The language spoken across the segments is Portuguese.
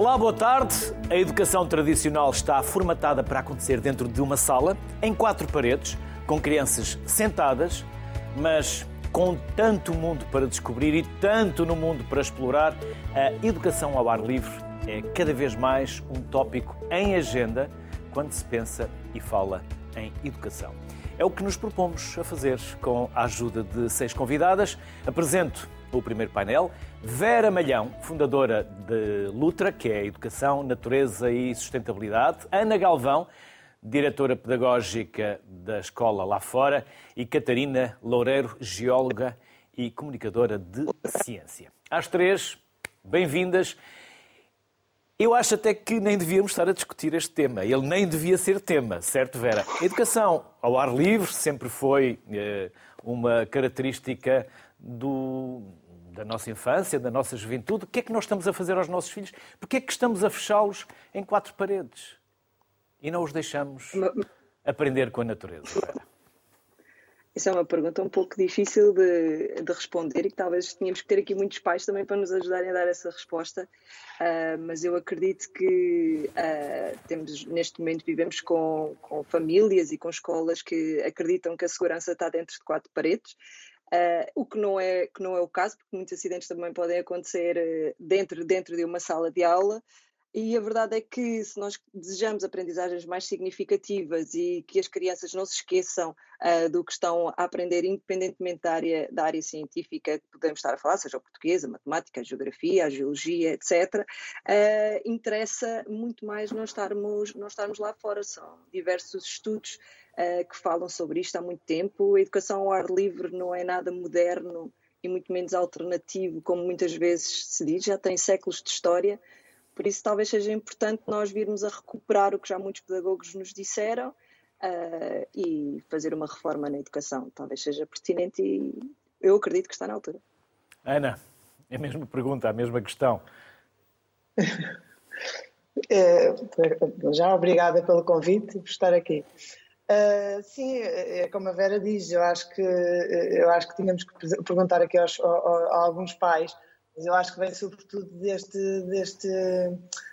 Olá, boa tarde. A educação tradicional está formatada para acontecer dentro de uma sala, em quatro paredes, com crianças sentadas, mas com tanto mundo para descobrir e tanto no mundo para explorar, a educação ao ar livre é cada vez mais um tópico em agenda quando se pensa e fala em educação. É o que nos propomos a fazer com a ajuda de seis convidadas. Apresento o primeiro painel. Vera Malhão, fundadora de Lutra, que é Educação, Natureza e Sustentabilidade. Ana Galvão, diretora pedagógica da escola lá fora. E Catarina Loureiro, geóloga e comunicadora de ciência. Às três, bem-vindas. Eu acho até que nem devíamos estar a discutir este tema. Ele nem devia ser tema, certo, Vera? Educação ao ar livre sempre foi eh, uma característica do, da nossa infância, da nossa juventude. O que é que nós estamos a fazer aos nossos filhos? Porque é que estamos a fechá-los em quatro paredes e não os deixamos aprender com a natureza? Isso é uma pergunta um pouco difícil de, de, responder e que talvez tínhamos que ter aqui muitos pais também para nos ajudarem a dar essa resposta. Uh, mas eu acredito que uh, temos neste momento vivemos com, com, famílias e com escolas que acreditam que a segurança está dentro de quatro paredes. Uh, o que não, é, que não é o caso, porque muitos acidentes também podem acontecer dentro, dentro de uma sala de aula. E a verdade é que se nós desejamos aprendizagens mais significativas e que as crianças não se esqueçam uh, do que estão a aprender, independentemente da área, da área científica que podemos estar a falar, seja o português, a matemática, a geografia, a geologia, etc., uh, ah, interessa muito mais não estarmos, não estarmos lá fora. São diversos estudos uh, que falam sobre isto há muito tempo. A educação ao ar livre não é nada moderno e muito menos alternativo, como muitas vezes se diz, já tem séculos de história. Por isso, talvez seja importante nós virmos a recuperar o que já muitos pedagogos nos disseram uh, e fazer uma reforma na educação. Talvez seja pertinente e eu acredito que está na altura. Ana, é a mesma pergunta, a mesma questão. É, já obrigada pelo convite por estar aqui. Uh, sim, é como a Vera diz, eu acho que eu acho que tínhamos que perguntar aqui aos, a, a alguns pais mas eu acho que vem sobretudo deste, deste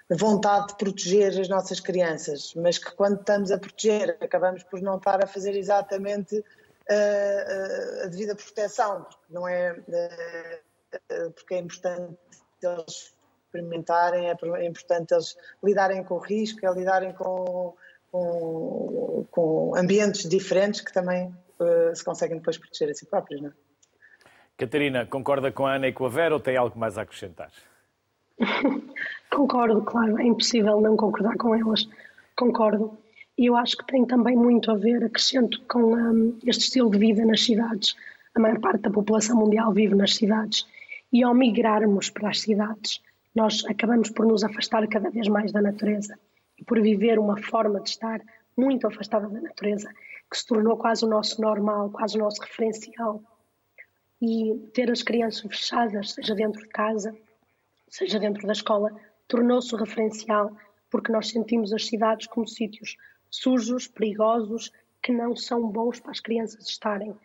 vontade de proteger as nossas crianças, mas que quando estamos a proteger acabamos por não estar a fazer exatamente uh, a devida proteção, porque não é uh, porque é importante eles experimentarem, é importante eles lidarem com o risco, é lidarem com, com, com ambientes diferentes que também uh, se conseguem depois proteger a si próprios, não é? Catarina, concorda com a Ana e com a Vera ou tem algo mais a acrescentar? Concordo, claro, é impossível não concordar com elas. Concordo. E eu acho que tem também muito a ver, acrescento, com um, este estilo de vida nas cidades. A maior parte da população mundial vive nas cidades. E ao migrarmos para as cidades, nós acabamos por nos afastar cada vez mais da natureza e por viver uma forma de estar muito afastada da natureza, que se tornou quase o nosso normal, quase o nosso referencial e ter as crianças fechadas, seja dentro de casa, seja dentro da escola, tornou-se referencial porque nós sentimos as cidades como sítios sujos, perigosos, que não são bons para as crianças estarem.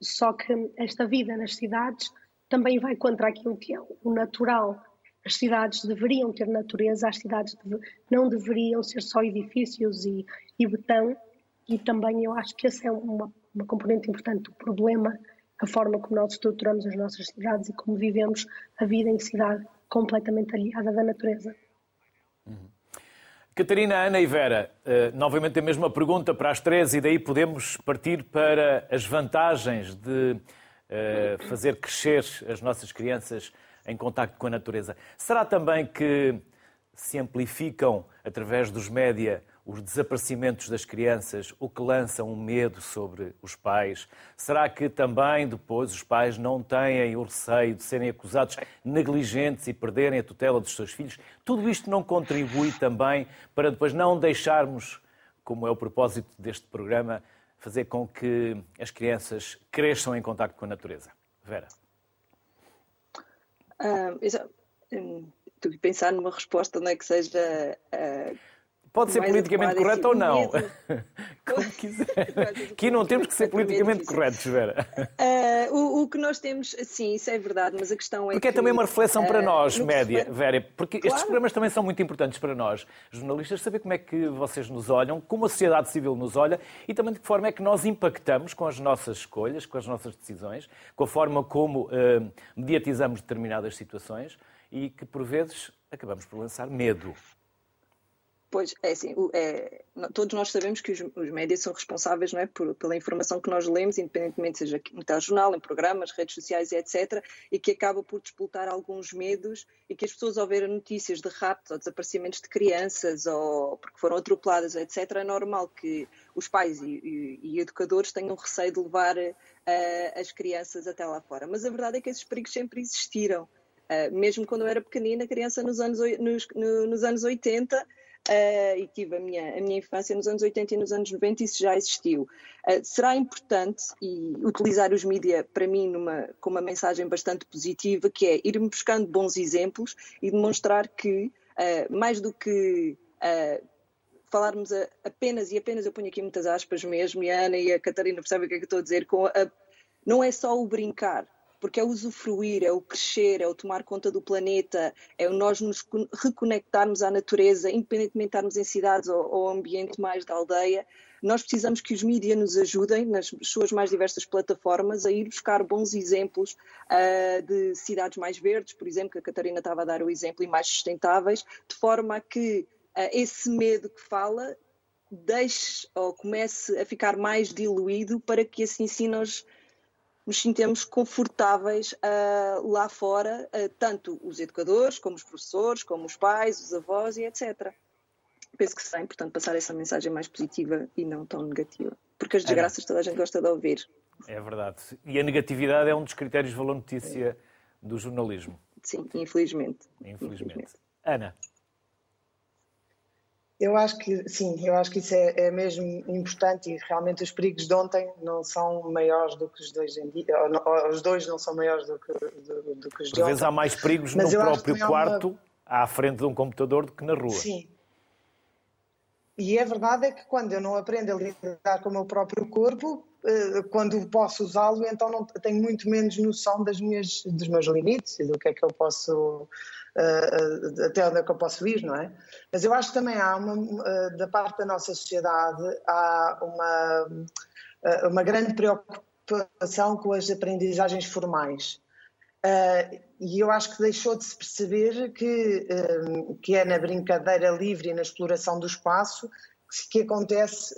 Só que esta vida nas cidades também vai contra aquilo que é o natural. As cidades deveriam ter natureza, as cidades não deveriam ser só edifícios e, e betão, e também eu acho que essa é uma, uma componente importante do problema a forma como nós estruturamos as nossas cidades e como vivemos a vida em cidade completamente aliada da natureza. Uhum. Catarina, Ana e Vera, uh, novamente a mesma pergunta para as três e daí podemos partir para as vantagens de uh, fazer crescer as nossas crianças em contacto com a natureza. Será também que se amplificam através dos média os desaparecimentos das crianças, o que lança um medo sobre os pais? Será que também depois os pais não têm o receio de serem acusados negligentes e perderem a tutela dos seus filhos? Tudo isto não contribui também para depois não deixarmos, como é o propósito deste programa, fazer com que as crianças cresçam em contato com a natureza? Vera. Uh, estou a pensar numa resposta não é que seja uh Pode ser politicamente correto ou não. Como quiser. Aqui não temos que ser politicamente corretos, Vera. Uh, o, o, que nós temos, sim, isso é verdade, mas a questão é. Porque que, é também uma reflexão para nós, média, Vera, porque claro. estes programas também são muito importantes para nós, jornalistas, saber como é que vocês nos olham, como a sociedade civil nos olha e também de que forma é que nós impactamos com as nossas escolhas, com as nossas decisões, com a forma como uh, mediatizamos determinadas situações e que, por vezes, acabamos por lançar medo. Pois, é assim, é, todos nós sabemos que os, os médias são responsáveis não é, por, pela informação que nós lemos, independentemente seja no telejornal, em programas, redes sociais, etc., e que acaba por disputar alguns medos e que as pessoas ao ver notícias de raptos ou desaparecimentos de crianças ou porque foram atropeladas, etc., é normal que os pais e, e, e educadores tenham receio de levar uh, as crianças até lá fora. Mas a verdade é que esses perigos sempre existiram. Uh, mesmo quando eu era pequenina, criança nos anos, nos, no, nos anos 80 uh, e tive a minha, a minha infância nos anos 80 e nos anos 90, isso já existiu. Uh, será importante e utilizar os mídias para mim numa, com uma mensagem bastante positiva, que é ir buscando bons exemplos e demonstrar que, uh, mais do que falarmos a, apenas, e apenas eu ponho aqui muitas aspas mesmo, e a Ana e a Catarina percebem o que é que estou a dizer, com a, não é só o brincar, porque é o usufruir, é o crescer, é o tomar conta do planeta, é o nós nos reconectarmos à natureza, independentemente de estarmos em cidades ou, ou ambiente mais da aldeia. Nós precisamos que os mídias nos ajudem, nas suas mais diversas plataformas, a ir buscar bons exemplos uh, de cidades mais verdes, por exemplo, que a Catarina estava a dar o exemplo, e mais sustentáveis, de forma a que uh, esse medo que fala deixe ou comece a ficar mais diluído para que assim sim nós nos sintamos confortáveis uh, lá fora, uh, tanto os educadores, como os professores, como os pais, os avós e etc. Penso que será importante passar essa mensagem mais positiva e não tão negativa, porque as desgraças toda a gente gosta de ouvir. É verdade. E a negatividade é um dos critérios de valor notícia do jornalismo. Sim, infelizmente. Infelizmente. infelizmente. Ana. Eu acho que sim, eu acho que isso é, é, mesmo importante e realmente os perigos de ontem não são maiores do que os dois em dia, ou, ou, os dois não são maiores do que, do, do que os de Às vezes há mais perigos Mas no próprio quarto, uma... à frente de um computador, do que na rua. Sim. E a verdade é que quando eu não aprendo a lidar com o meu próprio corpo, eh, quando posso usá-lo, então não tenho muito menos noção das minhas, dos meus limites e do que é que eu posso até onde é que eu posso ir, não é? Mas eu acho que também há uma, uh, da parte da nossa sociedade, há uma, uh, uma grande preocupação com as aprendizagens formais. e eu acho que deixou de se perceber que, que é na brincadeira livre e na exploração do espaço que acontece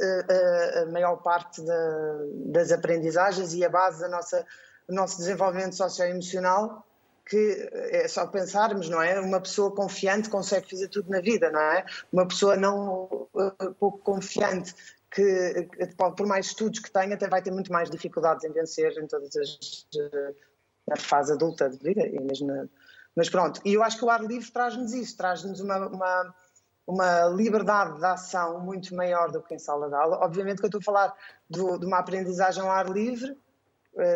a maior parte da, das aprendizagens e a base da nossa, do nosso desenvolvimento socioemocional que é só pensarmos, não é? Uma pessoa confiante consegue fazer tudo na vida, não é? Uma pessoa não uh, pouco confiante que, por mais estudos que tenha, até vai ter muito mais dificuldades em vencer em todas as uh, na fase adulta de vida e mesmo na, mas pronto, e eu acho que o ar livre traz-nos isso, traz-nos uma, uma, uma, liberdade de ação muito maior do que em sala de aula. Obviamente que eu estou a falar do, de uma aprendizagem ao ar livre, eh,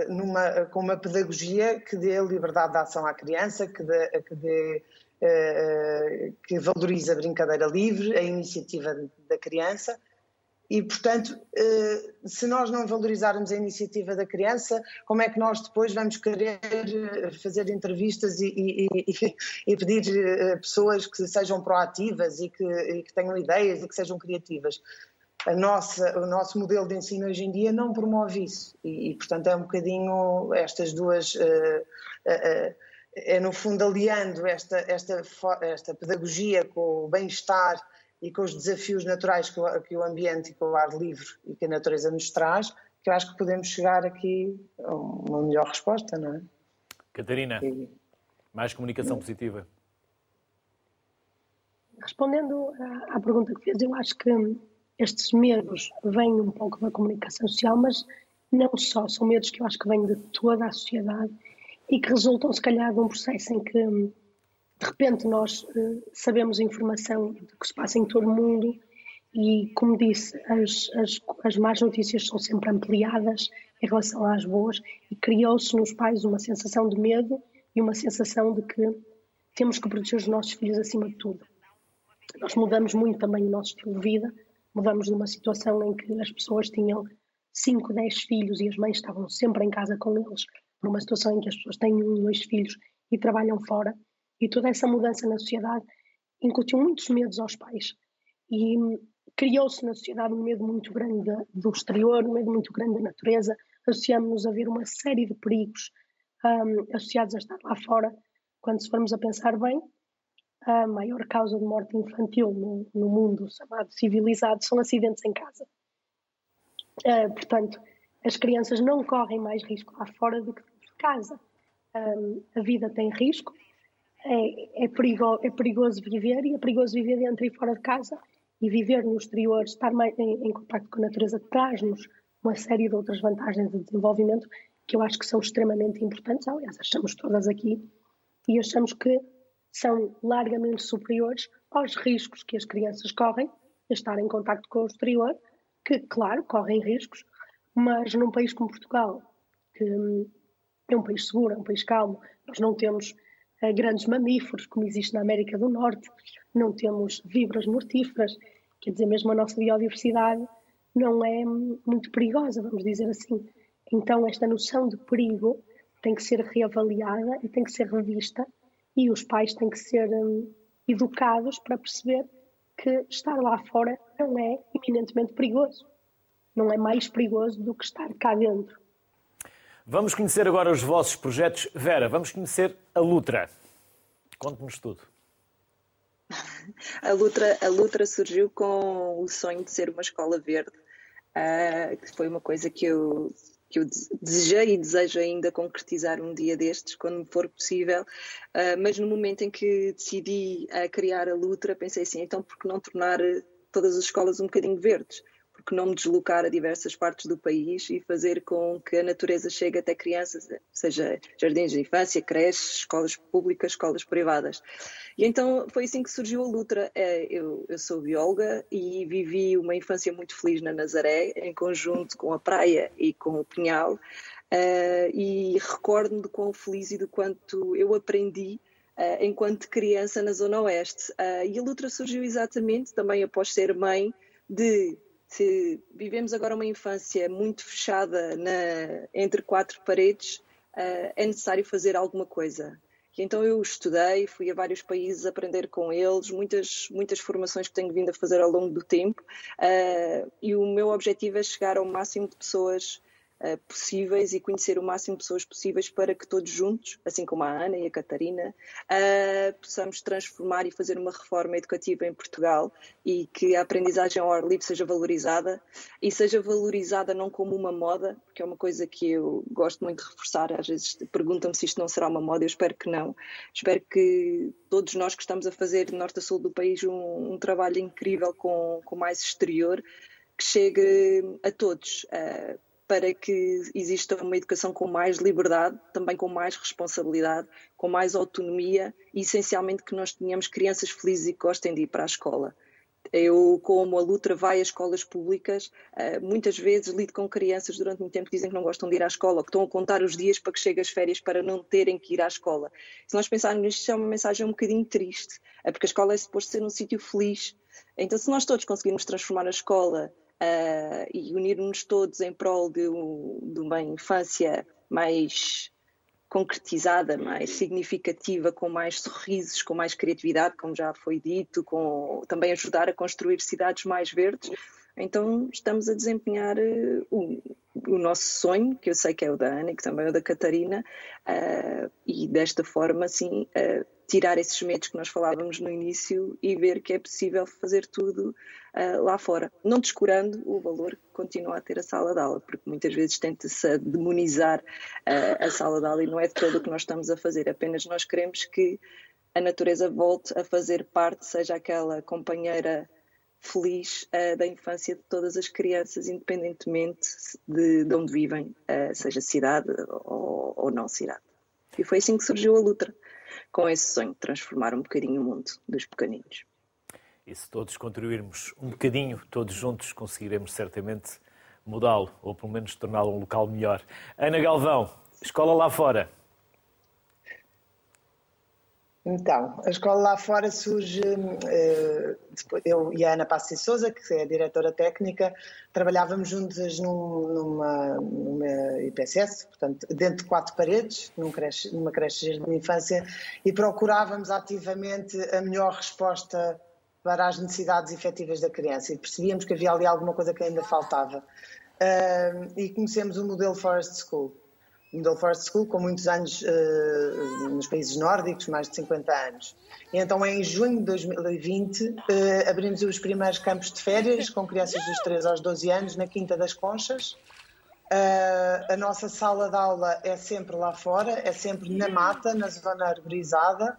numa, com uma pedagogia que dê liberdade de ação à criança, que, dê, que, dê, eh, que valorize a brincadeira livre, a iniciativa da criança. E, portanto, eh, se nós não valorizarmos a iniciativa da criança, como é que nós depois vamos querer fazer entrevistas e, e, e pedir pessoas que sejam proativas e que, e que tenham ideias e que sejam criativas? A nossa, o nosso modelo de ensino hoje em dia não promove isso. E, e portanto, é um bocadinho estas duas. Uh, uh, uh, é, no fundo, aliando esta, esta, esta pedagogia com o bem-estar e com os desafios naturais que o, que o ambiente e com o ar livre e que a natureza nos traz, que eu acho que podemos chegar aqui a uma melhor resposta, não é? Catarina, e... mais comunicação positiva. Respondendo à, à pergunta que fez, eu acho que estes medos vêm um pouco da comunicação social, mas não só, são medos que eu acho que vêm de toda a sociedade e que resultam, se calhar, de um processo em que, de repente, nós uh, sabemos informação do que se passa em todo o mundo e, como disse, as, as, as más notícias são sempre ampliadas em relação às boas e criou-se nos pais uma sensação de medo e uma sensação de que temos que proteger os nossos filhos acima de tudo. nós mudamos muito também o nosso estilo de vida, mudamos de uma situação em que as pessoas tinham 5, 10 filhos e as mães estavam sempre em casa com eles, para uma situação em que as pessoas têm um, dois filhos e trabalham fora. E toda essa mudança na sociedade incutiu muitos medos aos pais. E criou-se na sociedade um medo muito grande do exterior, um medo muito grande da natureza. Associamos-nos a ver uma série de perigos um, associados a estar lá fora. Quando se formos a pensar bem, a maior causa de morte infantil no, no mundo chamado civilizado são acidentes em casa. Uh, portanto, as crianças não correm mais risco lá fora do que dentro de casa. Um, a vida tem risco, é, é, perigo, é perigoso viver e é perigoso viver dentro e fora de casa e viver no exterior, estar mais em, em contato com a natureza, traz-nos uma série de outras vantagens de desenvolvimento que eu acho que são extremamente importantes. Aliás, achamos todas aqui e achamos que são largamente superiores aos riscos que as crianças correm a estar em contato com o exterior, que, claro, correm riscos, mas num país como Portugal, que hum, é um país seguro, é um país calmo, nós não temos uh, grandes mamíferos, como existe na América do Norte, não temos vibras mortíferas, quer dizer, mesmo a nossa biodiversidade não é hum, muito perigosa, vamos dizer assim. Então, esta noção de perigo tem que ser reavaliada e tem que ser revista e os pais têm que ser um, educados para perceber que estar lá fora não é eminentemente perigoso. Não é mais perigoso do que estar cá dentro. Vamos conhecer agora os vossos projetos. Vera, vamos conhecer a Lutra. Conte-nos tudo. A Lutra, a Lutra surgiu com o sonho de ser uma escola verde, uh, que foi uma coisa que eu que eu desejei e desejo ainda concretizar um dia destes, quando for possível, uh, mas no momento em que decidi criar a Lutra, pensei assim, então por que não tornar todas as escolas um bocadinho verdes? Porque não me deslocar a diversas partes do país e fazer com que a natureza chegue até crianças, seja jardins de infância, creches, escolas públicas, escolas privadas. E então foi assim que surgiu a Lutra. É, eu, eu sou bióloga e vivi uma infância muito feliz na Nazaré, em conjunto com a praia e com o Pinhal, uh, e recordo-me de quão feliz e do quanto eu aprendi Uh, enquanto criança na Zona Oeste. E a Lutra surgiu exatamente também após ser mãe de se vivemos agora uma infância muito fechada na, entre quatro paredes, uh, é necessário fazer alguma coisa. E então eu estudei, fui a vários países aprender com eles, muitas, muitas formações que tenho vindo a fazer ao longo do tempo, uh, e o meu objetivo é chegar ao máximo de pessoas uh, possíveis e conhecer o máximo de pessoas possíveis para que todos juntos, assim como a Ana e a Catarina, uh, possamos transformar e fazer uma reforma educativa em Portugal e que a aprendizagem ao ar livre seja valorizada e seja valorizada não como uma moda, porque é uma coisa que eu gosto muito de reforçar. Às vezes perguntam-me se isto não será uma moda, eu espero que não. Espero que todos nós que estamos a fazer de norte a sul do país um, um trabalho incrível com, com mais exterior que chegue a todos. Uh, para que exista uma educação com mais liberdade, também com mais responsabilidade, com mais autonomia e, essencialmente, que nós tenhamos crianças felizes e que gostem de ir para a escola. Eu, como a Lutra vai às escolas públicas, eh, muitas vezes lido com crianças durante muito tempo que dizem que não gostam de ir à escola, que estão a contar os dias para que chegue as férias para não terem que ir à escola. Se nós pensarmos nisto, é uma mensagem um bocadinho triste, é porque a escola é suposto ser um sítio feliz. Então, se nós todos conseguirmos transformar a escola uh, e unir-nos todos em prol de, de uma infância mais concretizada, mais significativa, com mais sorrisos, com mais criatividade, como já foi dito, com também ajudar a construir cidades mais verdes. Então estamos a desempenhar uh, o, o, nosso sonho, que eu sei que é o da Ana e que também é o da Catarina, uh, e desta forma, assim, uh, tirar esses medos que nós falávamos no início e ver que é possível fazer tudo uh, lá fora. Não descurando o valor que continua a ter a sala de aula, porque muitas vezes tenta-se demonizar uh, a sala de aula e não é de todo o que nós estamos a fazer, apenas nós queremos que a natureza volte a fazer parte, seja aquela companheira feliz uh, da infância de todas as crianças, independentemente de, de onde vivem, seja cidade ou, ou não cidade. E foi assim que surgiu a luta com esse sonho de transformar um bocadinho o mundo dos pequeninos. E se todos contribuirmos um bocadinho, todos juntos, conseguiremos certamente mudá-lo, ou pelo menos torná-lo um local melhor. Ana Galvão, escola lá fora. Então, a escola lá fora surge, eh, eu e a Ana Passi Souza, que é a diretora técnica, trabalhávamos juntas num, numa, numa IPSS, portanto, dentro de quatro paredes, num creche, numa creche de infância, e procurávamos ativamente a melhor resposta para as necessidades efetivas da criança e percebíamos que havia ali alguma coisa que ainda faltava. e conhecemos o modelo Forest School Middle Forest School, com muitos anos uh, nos países nórdicos, mais de 50 anos. E então, em junho de 2020, uh, eh, abrimos os primeiros campos de férias com crianças dos 3 aos 12 anos na Quinta das Conchas. Uh, a nossa sala de aula é sempre lá fora, é sempre na mata, na zona arborizada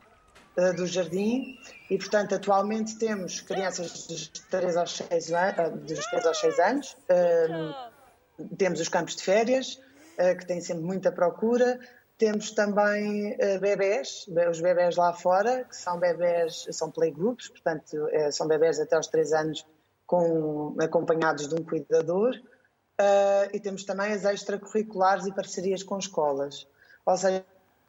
do jardim e, portanto, atualmente temos crianças dos 3 aos 6, an dos 3 aos 6 anos, temos os campos de férias, que tem sempre muita procura. Temos também uh, bebés, os bebés lá fora, que são bebés, são playgroups, portanto, é, são bebés até aos 3 anos com, acompanhados de um cuidador. E temos também as extracurriculares e parcerias com escolas. Ou seja,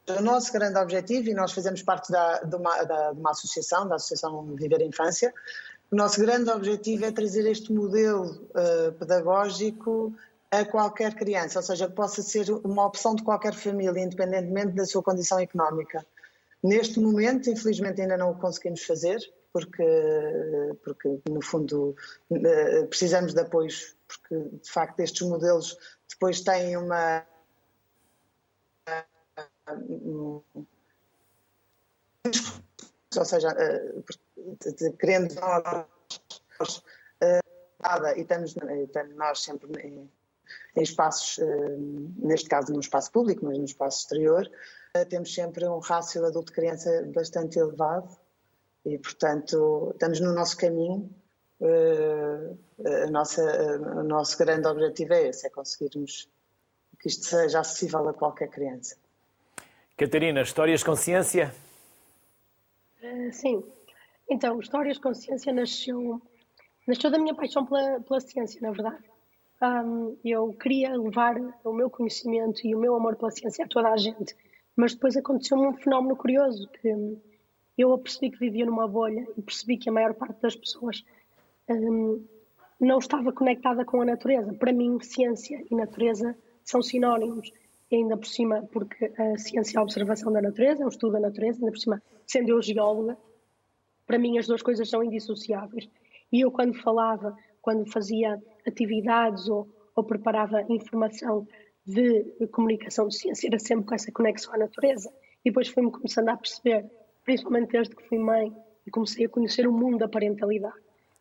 o nosso grande objetivo, e nós fazemos parte da, de, uma, da, de uma associação, da Associação Viver a Infância, o nosso grande objetivo é trazer este modelo uh, pedagógico a qualquer criança, ou seja, que possa ser uma opção de qualquer família, independentemente da sua condição económica. Neste momento, infelizmente, ainda não o conseguimos fazer, porque, porque no fundo, eh, precisamos de apoios, porque de facto estes modelos depois têm uma. Ou seja, eh, querendo nós, eh, e estamos, nós sempre em espaços, eh, neste caso num espaço público, mas no espaço exterior, eh, temos sempre um rácio adulto-criança bastante elevado e, portanto, estamos no nosso caminho. Eh, a nossa, o nosso grande objetivo é esse, é conseguirmos que isto seja acessível a qualquer criança. Catarina, Histórias Consciência? Sim. Então, Histórias Consciência nasceu, nasceu da minha paixão pela, pela ciência, na verdade um, eu queria levar o meu conhecimento e o meu amor pela ciência a toda a gente, mas depois aconteceu-me um fenómeno curioso que eu percebi que vivia numa bolha e percebi que a maior parte das pessoas um, não estava conectada com a natureza. Para mim, ciência e natureza são sinónimos, e ainda por cima, porque a ciência é a observação da natureza, é o estudo da natureza, ainda por cima, sendo eu geóloga, para mim as duas coisas são indissociáveis. E eu, quando falava, quando fazia atividades ou, ou preparava informação de, comunicação de ciência, era sempre com essa conexão à natureza. E depois fui-me começando a perceber, principalmente desde que fui mãe e comecei a conhecer o mundo da parentalidade,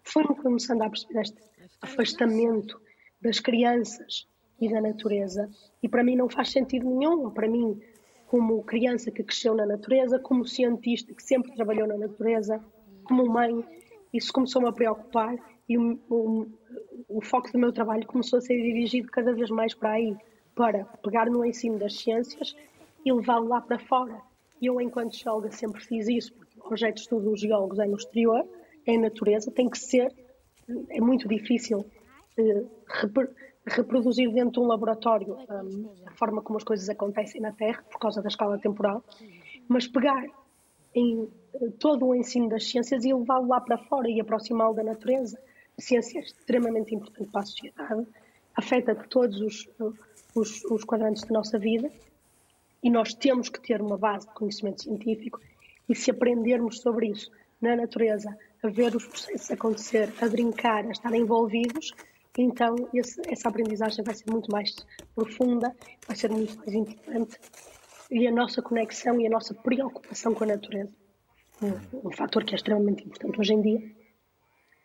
fui-me começando a perceber este afastamento das crianças e da natureza. E para mim não faz sentido nenhum. Para mim, como criança que cresceu na natureza, como cientista que sempre trabalhou na natureza, como mãe, isso começou-me a preocupar e o, o, o, foco do meu trabalho começou a ser dirigido cada vez mais para aí, para pegar no ensino das ciências e levá-lo lá para fora. Eu, enquanto geóloga, sempre fiz isso, porque o projeto de estudo dos geólogos é no exterior, é em natureza, tem que ser, é muito difícil eh, reproduzir dentro de um laboratório um, a forma como as coisas acontecem na Terra, por causa da escala temporal, mas pegar em eh, todo o ensino das ciências e levá-lo lá para fora e aproximá-lo da natureza ciência é extremamente importante para a sociedade, afeta todos os, os, os quadrantes da nossa vida e nós temos que ter uma base de conhecimento científico e se aprendermos sobre isso na natureza, a ver os processos acontecer, a brincar, a estar envolvidos, então esse, essa aprendizagem vai ser muito mais profunda, vai ser muito mais importante e a nossa conexão e a nossa preocupação com a natureza, um, um fator que é extremamente importante hoje em dia,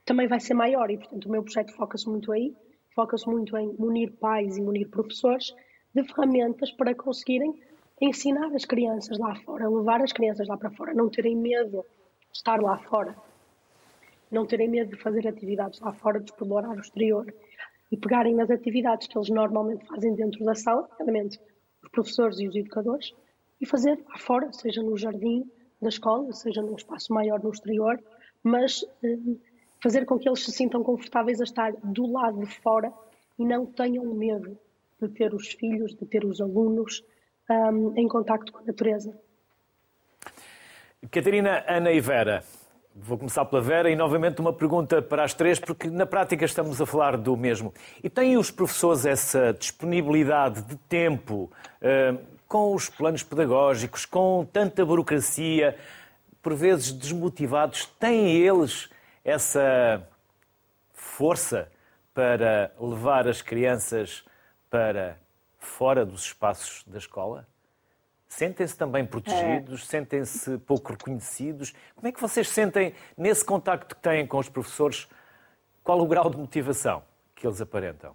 também vai ser maior. E, portanto, o meu projeto foca-se muito aí, foca-se muito em munir pais e munir professores de ferramentas para conseguirem ensinar as crianças lá fora, levar as crianças lá para fora, não terem medo de estar lá fora, não terem medo de fazer atividades lá fora, de explorar o exterior e pegarem nas atividades que eles normalmente fazem dentro da sala, realmente os professores e os educadores, e fazer lá fora, seja no jardim da escola, seja num espaço maior no exterior, mas eh, fazer com que eles se sintam confortáveis a estar do lado de fora e não tenham medo de ter os filhos, de ter os alunos um, em contacto com a natureza. Catarina, Ana e Vera. Vou começar pela Vera e novamente uma pergunta para as três, porque na prática estamos a falar do mesmo. E têm os professores essa disponibilidade de tempo uh, com os planos pedagógicos, com tanta burocracia, por vezes desmotivados? Têm eles essa força para levar as crianças para fora dos espaços da escola? Sentem-se também protegidos? É. Sentem-se pouco reconhecidos? Como é que vocês sentem nesse contacto que têm com os professores? Qual o grau de motivação que eles aparentam?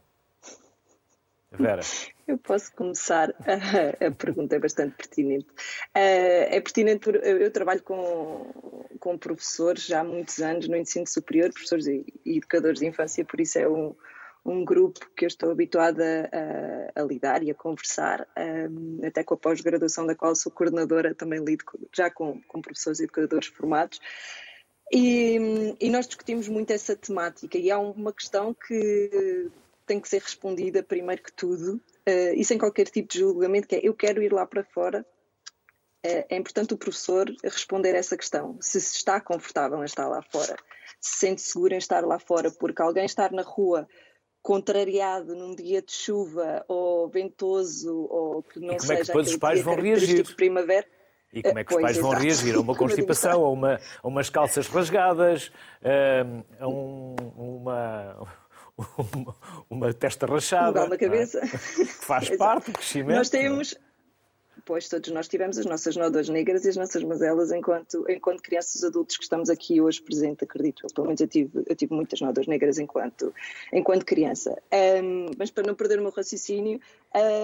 Vera. Eu posso começar. A pergunta é bastante pertinente. Eh, é pertinente, eu trabalho com, com professores já há muitos anos no ensino superior, professores e educadores de infância, por isso é um, um grupo que eu estou habituada a, a lidar e a conversar, um, até com a pós-graduação da qual sou coordenadora, também lido já com, com professores e educadores formados. E, e, nós discutimos muito essa temática e há uma questão que tem que ser respondida primeiro que tudo uh, e sem qualquer tipo de julgamento, que é eu quero ir lá para fora. Uh, é importante o professor responder essa questão, se está confortável em estar lá fora, se sente seguro em estar lá fora, porque alguém estar na rua contrariado num dia de chuva ou ventoso ou que não e como seja é que depois os pais vão reagir? De primavera. E como é que os pais vão reagir? A uma constipação, a, uma, a umas calças rasgadas, a, um, uma, uma, uma, testa rachada. Um na cabeça. É? Que faz parte do crescimento. Nós temos, Pois todos nós tivemos as nossas nódoas negras e as nossas mazelas enquanto, enquanto crianças adultos que estamos aqui hoje presente, acredito. Pelo menos eu tive, eu tive muitas nódoas negras enquanto, enquanto criança. Um, mas para não perder o meu raciocínio,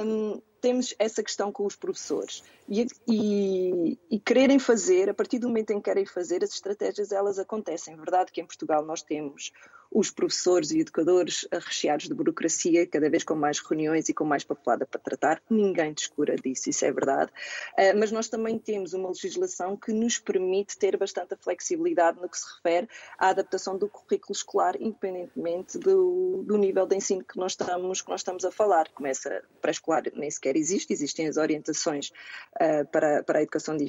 um, temos essa questão com os professores e, e, e, quererem fazer, a partir do momento em que querem fazer, as estratégias elas acontecem. É verdade que em Portugal nós temos os professores e educadores recheados de burocracia, cada vez com mais reuniões e com mais papelada para tratar, ninguém descura disso, isso é verdade. Uh, mas nós também temos uma legislação que nos permite ter bastante flexibilidade no que se refere à adaptação do currículo escolar, independentemente do, do nível de ensino que nós estamos, que nós estamos a falar. Começa pré-escolar, nem sequer existe, existem as orientações uh, para, para a educação de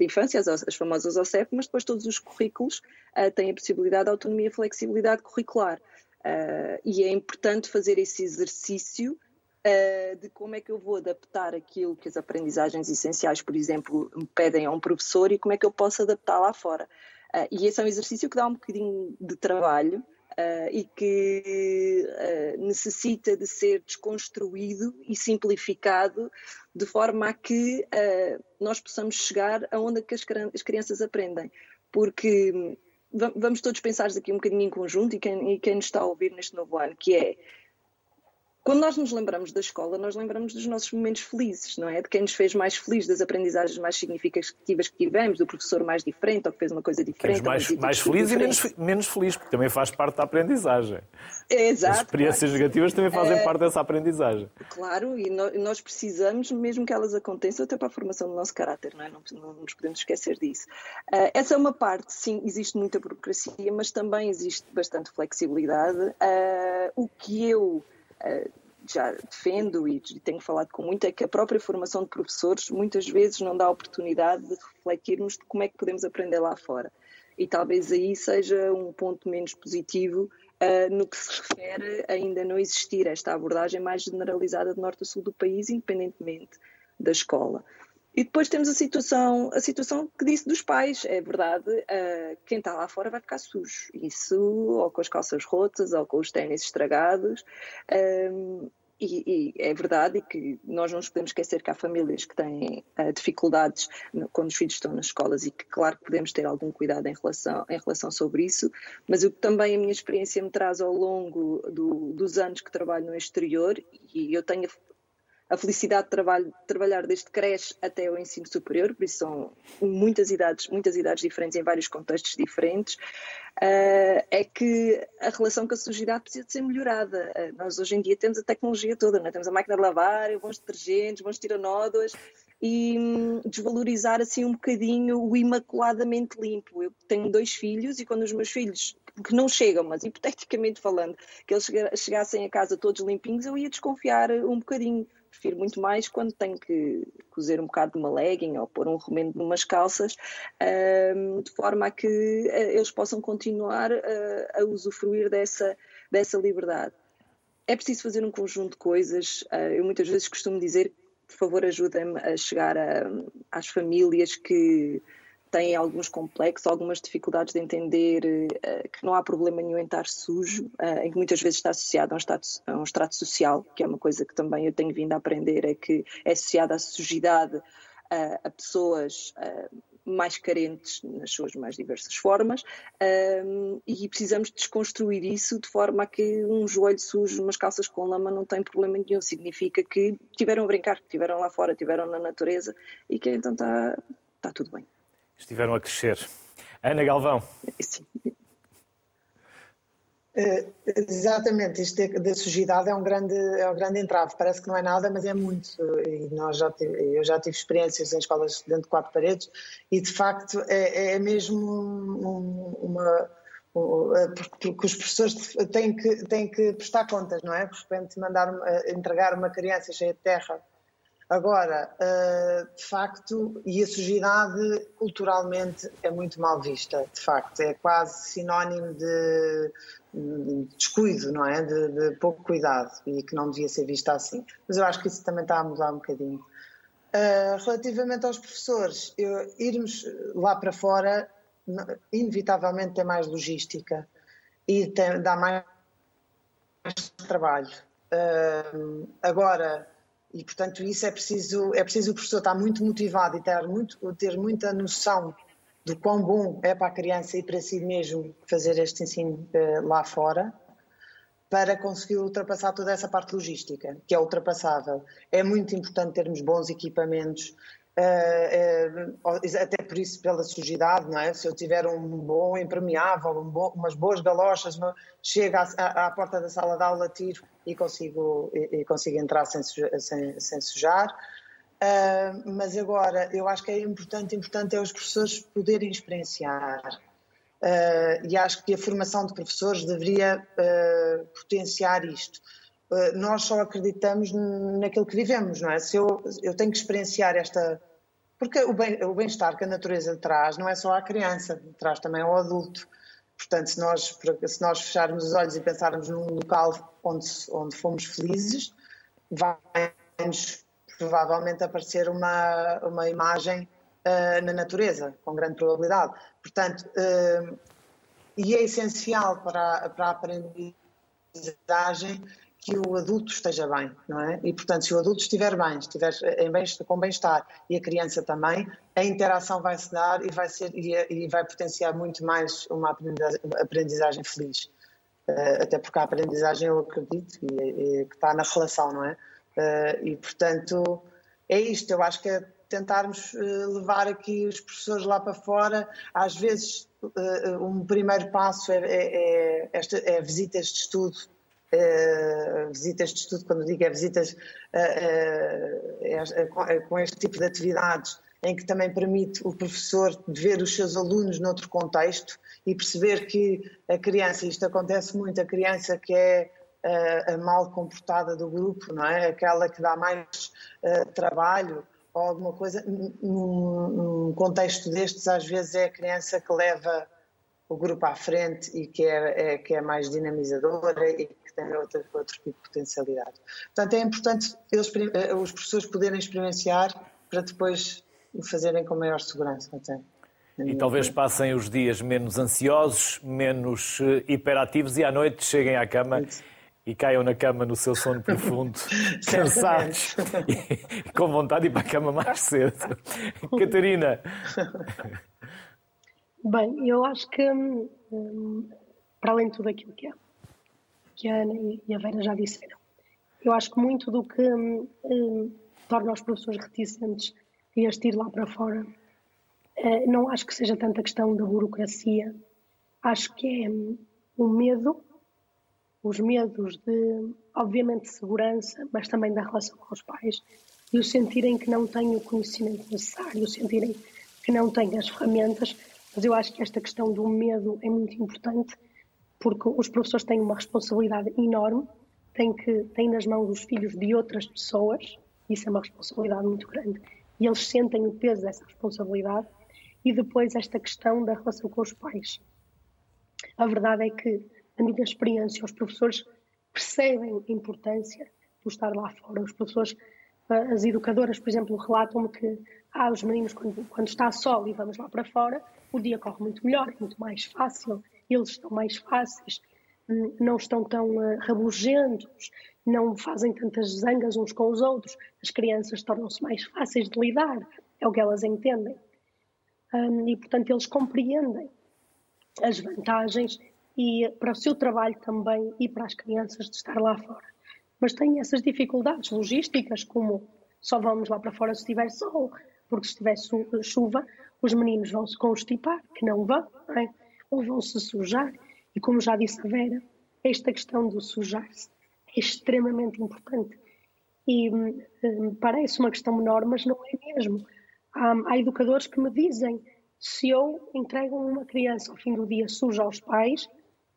infância, as, as famosas OCEP, mas depois todos os currículos uh, têm a possibilidade de autonomia e flexibilidade curricular. Uh, e é importante fazer esse exercício uh, de como é que eu vou adaptar aquilo que as aprendizagens essenciais, por exemplo, me pedem a um professor e como é que eu posso adaptar lá fora. Uh, e esse é um exercício que dá um bocadinho de trabalho e que necessita de ser desconstruído e simplificado de forma a que nós possamos chegar aonde é que as, as crianças aprendem. Porque vamos todos pensar aqui um bocadinho em conjunto e quem, e quem nos está a ouvir neste novo ano, que é quando nós nos lembramos da escola, nós lembramos dos nossos momentos felizes, não é? De quem nos fez mais feliz, das aprendizagens mais significativas que tivemos, do professor mais diferente ou que fez uma coisa diferente. mais, mais feliz e menos, menos feliz, porque também faz parte da aprendizagem. exato. As experiências claro. negativas também fazem é, parte dessa aprendizagem. Claro, e nós precisamos, mesmo que elas aconteçam, até para a formação do nosso caráter, não é? Não, não nos podemos esquecer disso. Uh, essa é uma parte, sim, existe muita burocracia, mas também existe bastante flexibilidade. Uh, o que eu já defendo e tenho falado com muito é que a própria formação de professores muitas vezes não dá oportunidade de refletirmos de como é que podemos aprender lá fora. E talvez aí seja um ponto menos positivo uh, no que se refere a ainda não existir esta abordagem mais generalizada de norte a sul do país, independentemente da escola. E depois temos a situação, a situação que disse dos pais, é verdade, uh, quem está lá fora vai ficar sujo. Isso, ou com as calças rotas, ou com os ténis estragados. Um, e, e, é verdade que nós não nos podemos esquecer que há famílias que têm uh, dificuldades quando os filhos estão nas escolas e que, claro, que podemos ter algum cuidado em relação, em relação sobre isso, mas o que também a minha experiência me traz ao longo do, dos anos que trabalho no exterior, e eu tenho a felicidade de, trabalho, trabalhar desde creche até o ensino superior, por isso são muitas idades, muitas idades diferentes em vários contextos diferentes, uh, é que a relação com a sociedade precisa de ser melhorada. Uh, nós hoje em dia temos a tecnologia toda, não é? temos a máquina de lavar, bons detergentes, bons tiranódoas, e hum, desvalorizar assim um bocadinho o imaculadamente limpo. Eu tenho dois filhos e quando os meus filhos que não chegam, mas hipoteticamente falando, que eles chegassem a casa todos limpinhos, eu ia desconfiar um bocadinho. Prefiro muito mais quando tenho que cozer um bocado de uma legging ou pôr um remendo numas calças, de forma a que eh, eles possam continuar a usufruir dessa, dessa liberdade. É preciso fazer um conjunto de coisas. Eh, eu muitas vezes costumo dizer, por favor, ajudem-me a chegar a, às famílias que têm alguns complexos, algumas dificuldades de entender uh, que não há problema nenhum em estar sujo, uh, em que muitas vezes está associado a um, status, a um extrato social, que é uma coisa que também eu tenho vindo a aprender, é que é associada à sujidade uh, a pessoas mais carentes nas suas mais diversas formas e precisamos desconstruir isso de forma a que um joelho sujo, umas calças com lama não tem problema nenhum, significa que tiveram a brincar, que tiveram lá fora, tiveram na natureza e que então está, está tudo bem estiveram a crescer. Ana Galvão. Sim. Uh, exatamente, isto da sujidade é um grande é um grande entrave. Parece que não é nada, mas é muito. E nós já tive, eu já tive experiências em escolas dentro de quatro paredes e de facto é, é mesmo um, uma porque os professores têm que, têm que prestar contas, não é? De repente mandar, entregar uma criança cheia de terra Agora, uh, de facto, e a sujidade culturalmente é muito mal vista, de facto, é quase sinónimo de, de descuido, não é? De, de, pouco cuidado e que não devia ser vista assim. Mas eu acho que isso também está a mudar um bocadinho. Uh, relativamente aos professores, eu, irmos lá para fora, inevitavelmente tem mais logística e tem, dá mais trabalho. Uh, agora, e, portanto, isso é preciso, é preciso o professor estar muito motivado e ter, muito, ter muita noção do quão bom é para a criança e para si mesmo fazer este ensino uh, lá fora, para conseguir ultrapassar toda essa parte logística, que é ultrapassável. É muito importante termos bons equipamentos, até por isso pela sujidade, não é? Se eu tiver um bom impermeável, um bom, umas boas galochas, chego à, à, porta da sala de aula, tiro e consigo, e, e consigo entrar sem, sem, sem sujar. Uh, mas agora, eu acho que é importante, importante é os professores poderem experienciar. e acho que a formação de professores deveria potenciar isto eh, nós só acreditamos naquilo que vivemos, não é? Se eu, eu tenho que experienciar esta. Porque o bem-estar que a natureza traz não é só à criança, traz também ao adulto. Portanto, se nós, se nós fecharmos os olhos e pensarmos num local onde, onde fomos felizes, vai-nos provavelmente aparecer uma, uma imagem uh, na natureza, com grande probabilidade. Portanto, uh, e é essencial para, para a aprendizagem que o adulto esteja bem, não é? E, portanto, se o adulto estiver bem, estiver em bem, com bem-estar e a criança também, a interação vai se dar e vai, ser, e, e vai potenciar muito mais uma aprendizagem, feliz. Uh, até porque a aprendizagem, eu acredito, e, e, que está na relação, não é? Uh, e, portanto, é isto. Eu acho que é tentarmos uh, levar aqui os professores lá para fora. Às vezes, um primeiro passo é, é, é, esta, é visitas de estudo Uh, visitas de estudo, quando digo é visitas uh, uh, com este tipo de atividades, em que também permite o professor ver os seus alunos noutro contexto e perceber que a criança, isto acontece muito, a criança que é a mal comportada do grupo, não é? Aquela que dá mais trabalho ou alguma coisa, num, num contexto destes, às vezes é a criança que leva o grupo à frente e que é, é, que é mais dinamizadora e que tem outro, outro tipo de potencialidade. Portanto, é importante eles, eh, os professores poderem experienciar para depois o fazerem com maior segurança. Até. E talvez passem os dias menos ansiosos, menos eh, hiperativos e à noite cheguem à cama e caiam na cama no seu sono profundo, cansados e com vontade de ir para a cama mais cedo. Catarina. Bem, eu acho que, hum, para além de tudo aquilo que é que a Ana e a Vera já disseram. Eu acho que muito do que hum, torna os professores reticentes a este ir lá para fora, uh, não acho que seja tanta questão da burocracia, acho que é um, o medo, os medos de, obviamente, segurança, mas também da relação com os pais, e o sentirem que não têm o conhecimento necessário, o sentirem que não têm as ferramentas, mas eu acho que esta questão do medo é muito importante porque os professores têm uma responsabilidade enorme, têm, que, têm nas mãos os filhos de outras pessoas, isso é uma responsabilidade muito grande, e eles sentem o peso dessa responsabilidade, e depois esta questão da relação com os pais. A verdade é que, na minha experiência, os professores percebem a importância do estar lá fora. Os professores, as educadoras, por exemplo, relatam-me que ah, os meninos, quando, quando está sol e vamos lá para fora, o dia corre muito melhor, muito mais fácil, eles estão mais fáceis, hum, não estão tão uh, rabugentos, não fazem tantas zangas uns com os outros, as crianças tornam-se mais fáceis de lidar, é o que elas entendem. Um, e, portanto, eles compreendem as vantagens e para o seu trabalho também e para as crianças de estar lá fora. Mas têm essas dificuldades logísticas, como só vamos lá para fora se tiver sol, porque se tiver chuva, os meninos vão se constipar, que não vão, não é? Ou vão se sujar. E como já disse a Vera, esta questão do sujar-se é extremamente importante. E hum, parece uma questão menor, mas não é mesmo. Há, há educadores que me dizem: se eu entrego uma criança ao fim do dia suja aos pais,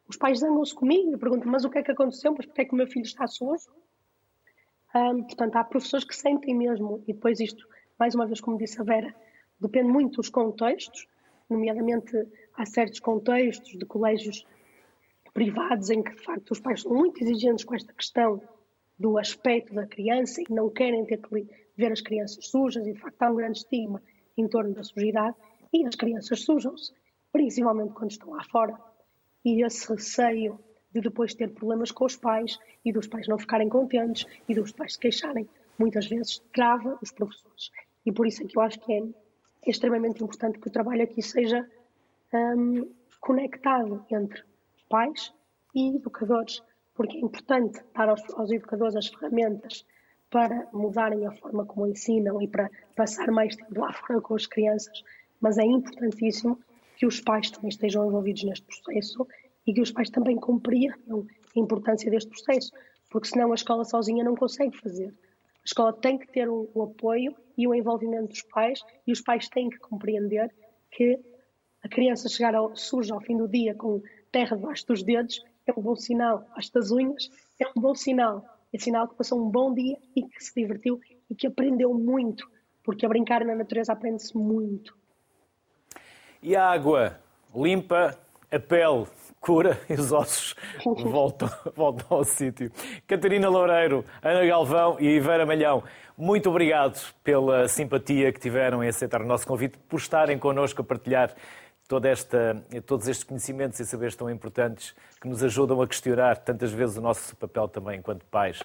os pais zangam-se comigo e perguntam: mas o que é que aconteceu? Mas porquê é que o meu filho está sujo? Um, portanto, há professores que sentem mesmo, e depois isto, mais uma vez, como disse a Vera, depende muito dos contextos, nomeadamente há certos contextos de colégios privados em que, de facto, os pais são muito exigentes com esta questão do aspecto da criança e não querem ter que ver as crianças sujas, e de facto há um grande estigma em torno da sujidade, e as crianças sujam-se, principalmente quando estão lá fora. E esse receio de depois ter problemas com os pais e dos pais não ficarem contentes e dos pais se queixarem, muitas vezes trava os professores. E por isso é que eu acho que é, extremamente importante que o trabalho aqui seja um, conectado entre pais e educadores, porque é importante dar aos, aos educadores as ferramentas para mudarem a forma como ensinam e para passar mais tempo lá fora com as crianças, mas é importantíssimo que os pais também estejam envolvidos neste processo e que os pais também compreendam a importância deste processo, porque senão a escola sozinha não consegue fazer. A escola tem que ter o, o apoio e o envolvimento dos pais e os pais têm que compreender que a criança chegar ao, suja ao fim do dia com terra debaixo dos dedos é um bom sinal, as das unhas é um bom sinal, é sinal que passou um bom dia e que se divertiu e que aprendeu muito, porque a brincar na natureza aprende-se muito. E a água limpa a pele, cura e os ossos voltam, voltam ao sítio. Catarina Loureiro, Ana Galvão e Vera Malhão, muito obrigado pela simpatia que tiveram em aceitar o nosso convite, por estarem connosco a partilhar toda esta, todos estes conhecimentos e saberes tão importantes que nos ajudam a questionar tantas vezes o nosso papel também enquanto pais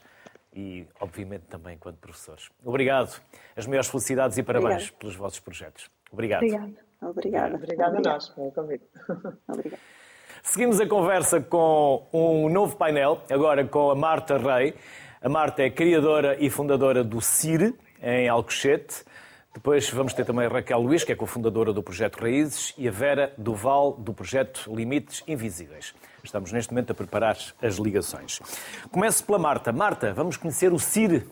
e, obviamente, também enquanto professores. Obrigado. As maiores felicidades e parabéns Obrigada. pelos vossos projetos. Obrigado. Obrigada. Obrigada. Obrigada a nós pelo convite. Obrigada. Seguimos a conversa com um novo painel, agora com a Marta Rei. A Marta é criadora e fundadora do CIR, em Alcochete. Depois vamos ter também a Raquel Luís, que é cofundadora do Projeto Raízes, e a Vera Duval, do Projeto Limites Invisíveis. Estamos neste momento a preparar as ligações. Começo pela Marta. Marta, vamos conhecer o CIR.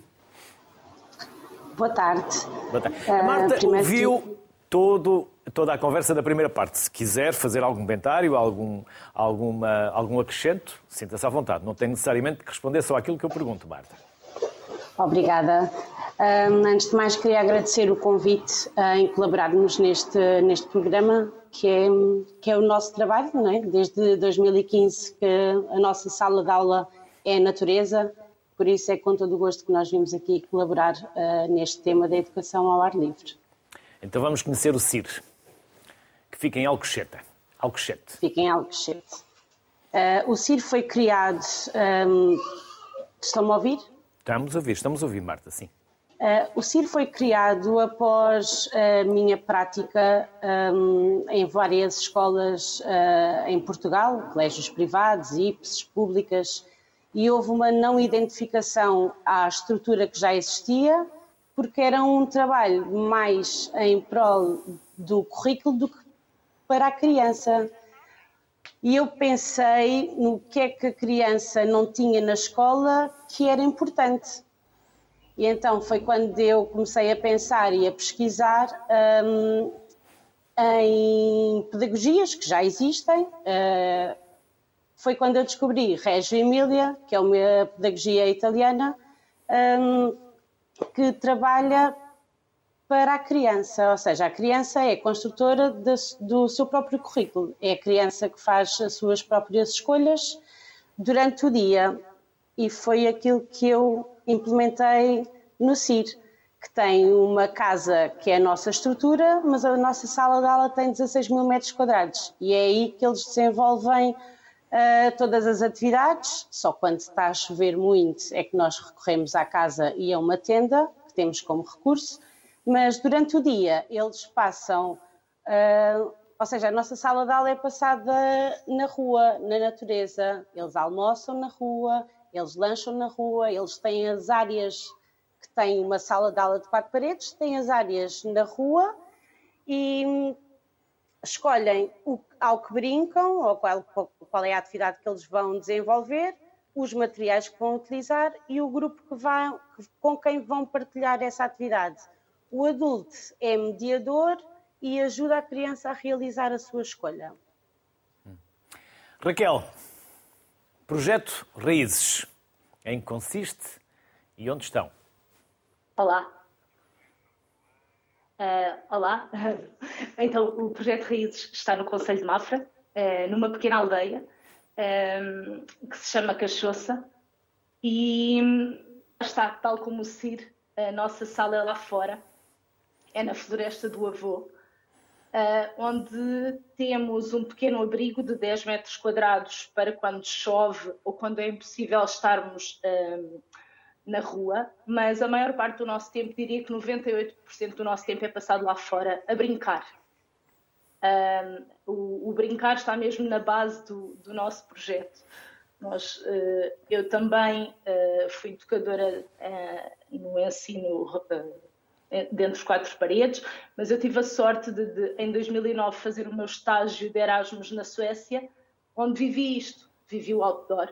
Boa tarde. Boa tarde. A Marta uh, ouviu todo toda a conversa da primeira parte. Se quiser fazer algum comentário, algum, alguma, algum acrescento, sinta-se à vontade. Não tem necessariamente que responder só aquilo que eu pergunto, Marta. Obrigada. Um, antes de mais, queria agradecer o convite uh, em colaborarmos neste, neste programa, que é, que é o nosso trabalho, não é? desde 2015 que a nossa sala de aula é a natureza, por isso é com todo o gosto que nós vimos aqui colaborar uh, neste tema da educação ao ar livre. Então vamos conhecer o CIR que fica em Alcochete. Alcochete. Fica em Alcochete. Uh, o CIR foi criado. Um, estão-me a ouvir? Estamos a ouvir, estamos a ouvir, Marta, sim. Uh, o CIR foi criado após a minha prática um, em várias escolas uh, em Portugal, colégios privados, IPSs, públicas, e houve uma não identificação à estrutura que já existia, porque era um trabalho mais em prol do currículo do que para a criança. E eu pensei no que é que a criança não tinha na escola que era importante. E então foi quando eu comecei a pensar e a pesquisar um, em pedagogias que já existem, uh, foi quando eu descobri Reggio Emilia, que é uma pedagogia italiana, um, que trabalha para a criança, ou seja, a criança é construtora de, do seu próprio currículo, é a criança que faz as suas próprias escolhas durante o dia. E foi aquilo que eu implementei no CIR, que tem uma casa que é a nossa estrutura, mas a nossa sala de aula tem 16 mil metros quadrados. E é aí que eles desenvolvem uh, todas as atividades, só quando está a chover muito é que nós recorremos à casa e a uma tenda, que temos como recurso, mas durante o dia eles passam, uh, ou seja, a nossa sala de aula é passada na rua, na natureza. Eles almoçam na rua, eles lancham na rua, eles têm as áreas que têm uma sala de aula de quatro paredes, têm as áreas na rua e escolhem o, ao que brincam, ou qual, qual é a atividade que eles vão desenvolver, os materiais que vão utilizar e o grupo que com quem vão partilhar essa atividade. O adulto é mediador e ajuda a criança a realizar a sua escolha. Raquel, projeto Raízes, em que consiste e onde estão? Olá. Uh, olá. Então, o projeto Raízes está no Conselho de Mafra, uh, numa pequena aldeia uh, que se chama Cachoça e está, tal como o CIR, a nossa sala é lá fora é na Floresta do Avô, Uh, onde temos um pequeno abrigo de 10 metros quadrados para quando chove ou quando é impossível estarmos uh, na rua, mas a maior parte do nosso tempo, diria que 98% do nosso tempo é passado lá fora a brincar. Uh, o, o, brincar está mesmo na base do, do nosso projeto. Nós, eu também fui educadora no ensino dentro dos quatro paredes, mas eu tive a sorte de, de, em 2009, fazer o meu estágio de Erasmus na Suécia, onde vivi isto, vivi o outdoor.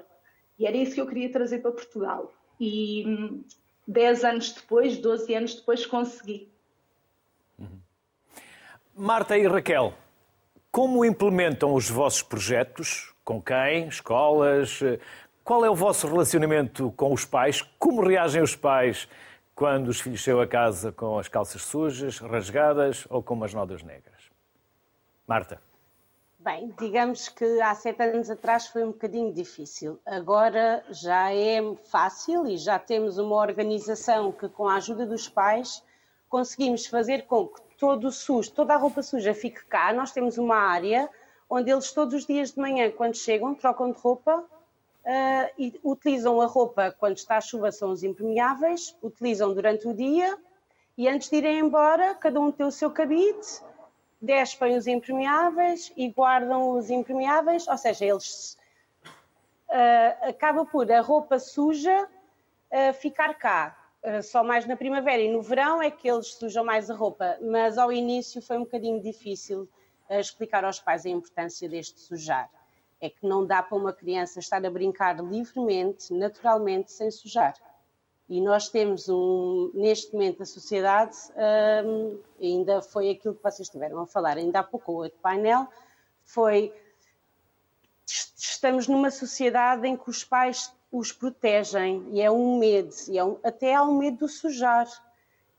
E era isso que eu queria trazer para Portugal. E hum, dez anos depois, 12 anos depois, consegui. Uhum. Marta e Raquel, como implementam os vossos projetos? Com quem? Escolas? Qual é o vosso relacionamento com os pais? Como reagem os pais quando os filhos chegam a casa com as calças sujas, rasgadas ou com umas nodas negras? Marta. Bem, digamos que há sete anos atrás foi um bocadinho difícil. Agora já é fácil e já temos uma organização que, com a ajuda dos pais, conseguimos fazer com que todo o sujo, toda a roupa suja fique cá. Nós temos uma área onde eles todos os dias de manhã, quando chegam, trocam de roupa, uh, e utilizam a roupa quando está a chuva, são os impermeáveis, utilizam durante o dia e antes de irem embora, cada um tem o seu cabide, despem os impermeáveis e guardam os impermeáveis, ou seja, eles uh, acaba por a roupa suja uh, ficar cá. Só mais na primavera e no verão é que eles sujam mais a roupa, mas ao início foi um bocadinho difícil explicar aos pais a importância deste sujar é que não dá para uma criança estar a brincar livremente, naturalmente, sem sujar. E nós temos um, neste momento a sociedade, um, ainda foi aquilo que vocês estiveram a falar, ainda há pouco o outro painel, foi estamos numa sociedade em que os pais os protegem e é um medo, e é um, até há um medo do sujar.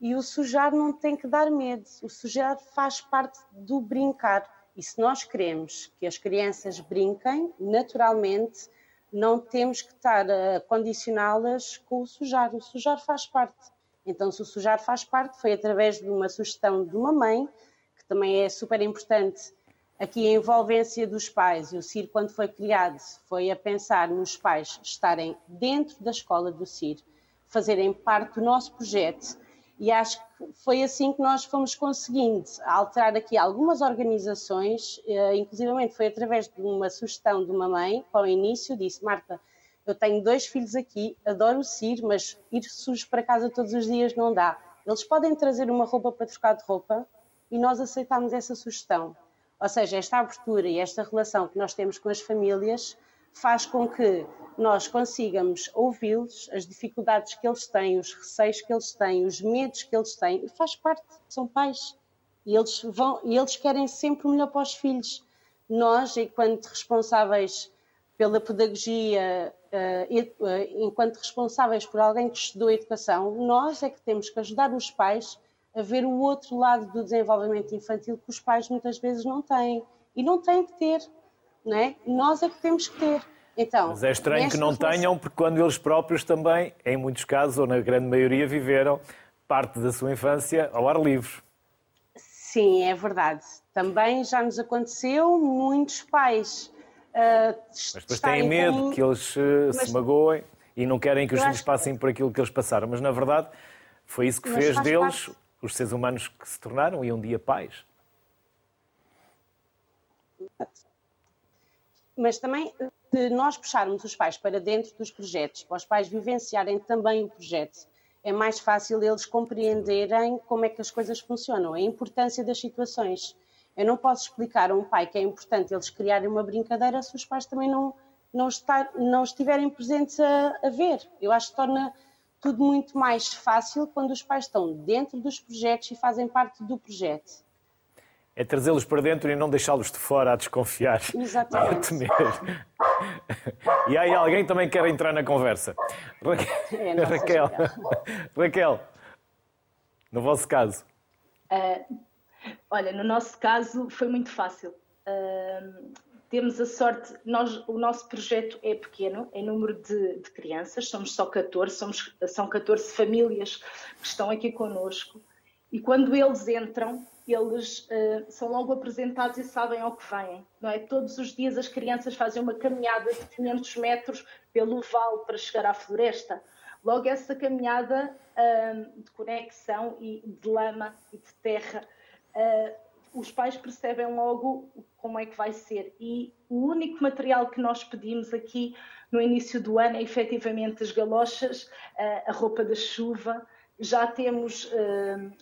E o sujar não tem que dar medo, o sujar faz parte do brincar. E se nós queremos que as crianças brinquem, naturalmente, não temos que estar a condicioná-las com o sujar. O sujar faz parte. Então, se o sujar faz parte, foi através de uma sugestão de uma mãe, que também é super importante aqui a envolvência dos pais. O CIR, quando foi criado, foi a pensar nos pais estarem dentro da escola do CIR, fazerem parte do nosso projeto e acho que foi assim que nós fomos conseguindo alterar aqui algumas organizações, eh, inclusivamente foi através de uma sugestão de uma mãe, para o início, disse, Marta, eu tenho dois filhos aqui, adoro o CIR, mas ir sujos para casa todos os dias não dá. Eles podem trazer uma roupa para trocar de roupa e nós aceitámos essa sugestão. Ou seja, esta abertura e esta relação que nós temos com as famílias faz com que nós consigamos ouvi-los, as dificuldades que eles têm, os receios que eles têm, os medos que eles têm, e faz parte, são pais. E eles, vão, e eles querem sempre o melhor para os filhos. Nós, enquanto responsáveis pela pedagogia, enquanto responsáveis por alguém que estudou educação, nós é que temos que ajudar os pais a ver o outro lado do desenvolvimento infantil que os pais muitas vezes não têm. E não têm que ter, não é? Nós é que temos que ter. Então, Mas é estranho que não tenham, porque quando eles próprios também, em muitos casos, ou na grande maioria, viveram parte da sua infância ao ar livre. Sim, é verdade. Também já nos aconteceu muitos pais. Uh, Mas depois têm medo com... que eles uh, se magoem e não querem que os filhos passem por aquilo que eles passaram. Mas na verdade foi isso que Mas fez deles parte... os seres humanos que se tornaram e um dia pais. Mas também de nós puxarmos os pais para dentro dos projetos, para os pais vivenciarem também o projeto, é mais fácil eles compreenderem como é que as coisas funcionam, a importância das situações. Eu não posso explicar a um pai que é importante eles criarem uma brincadeira se os pais também não, não, estar, não estiverem presentes a, a ver. Eu acho que torna tudo muito mais fácil quando os pais estão dentro dos projetos e fazem parte do projeto é trazê-los para dentro e não deixá-los de fora a desconfiar. Exatamente. A temer. E aí alguém também quer entrar na conversa. Raquel, é, Raquel, Raquel, no vosso caso. Uh, olha, no nosso caso foi muito fácil. Uh, temos a sorte, nós, o nosso projeto é pequeno em número de, de crianças, somos só 14, somos, são 14 famílias que estão aqui conosco. E quando eles entram, eles uh, são logo apresentados e sabem ao que vêm. Não é? Todos os dias as crianças fazem uma caminhada de 500 metros pelo vale para chegar à floresta. Logo essa caminhada uh, de conexão e de lama e de terra, uh, os pais percebem logo como é que vai ser. E o único material que nós pedimos aqui no início do ano é efetivamente as galochas, a roupa da chuva, já temos uh,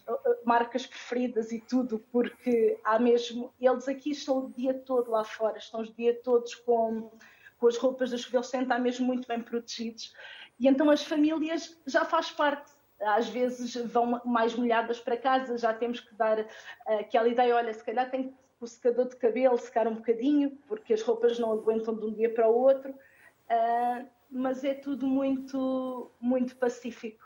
marcas preferidas e tudo, porque há mesmo. Eles aqui estão o dia todo lá fora, estão os dia todos com, com as roupas das eles sentem mesmo muito bem protegidos. E então as famílias já faz parte. Às vezes vão mais molhadas para casa, já temos que dar uh, aquela ideia: olha, se calhar tem o secador de cabelo secar um bocadinho, porque as roupas não aguentam de um dia para o outro. Uh, mas é tudo muito, muito pacífico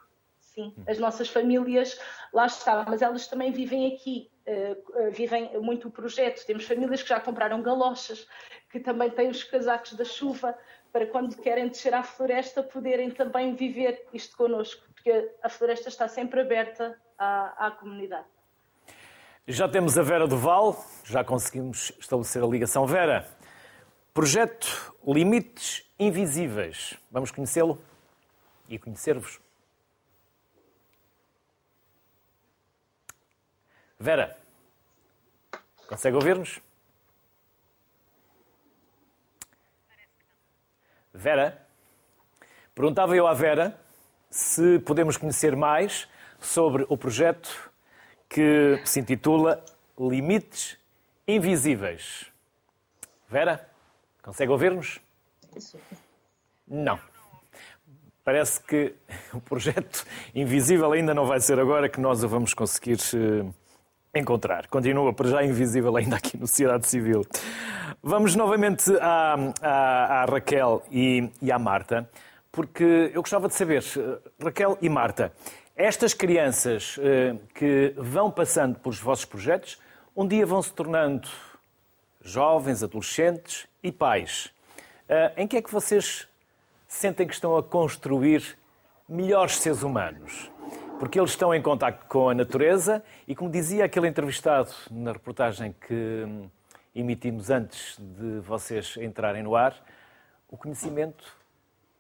sim. As nossas famílias lá estão, mas elas também vivem aqui, uh, vivem muito o projeto. Temos famílias que já compraram galochas, que também têm os casacos da chuva, para quando querem descer à floresta poderem também viver isto connosco, porque a floresta está sempre aberta à, à comunidade. Já temos a Vera do Val, já conseguimos estabelecer a ligação. Vera, projeto Limites Invisíveis. Vamos conhecê-lo e conhecer-vos. Vera, consegue ouvir-nos? Vera, perguntava eu à Vera se podemos conhecer mais sobre o projeto que se intitula Limites Invisíveis. Vera, consegue ouvir-nos? Não. Parece que o projeto invisível ainda não vai ser agora que nós o vamos conseguir eh, encontrar. Continua para já invisível ainda aqui no Sociedade Civil. Vamos novamente à, à, à Raquel e, e à Marta, porque eu gostava de saber, Raquel e Marta, estas crianças eh, que vão passando pelos vossos projetos, um dia vão se tornando jovens, adolescentes e pais. Eh, em que é que vocês sentem que estão a construir melhores seres humanos? Porque eles estão em contato com a natureza e, como dizia aquele entrevistado na reportagem que hum, emitimos antes de vocês entrarem no ar, o conhecimento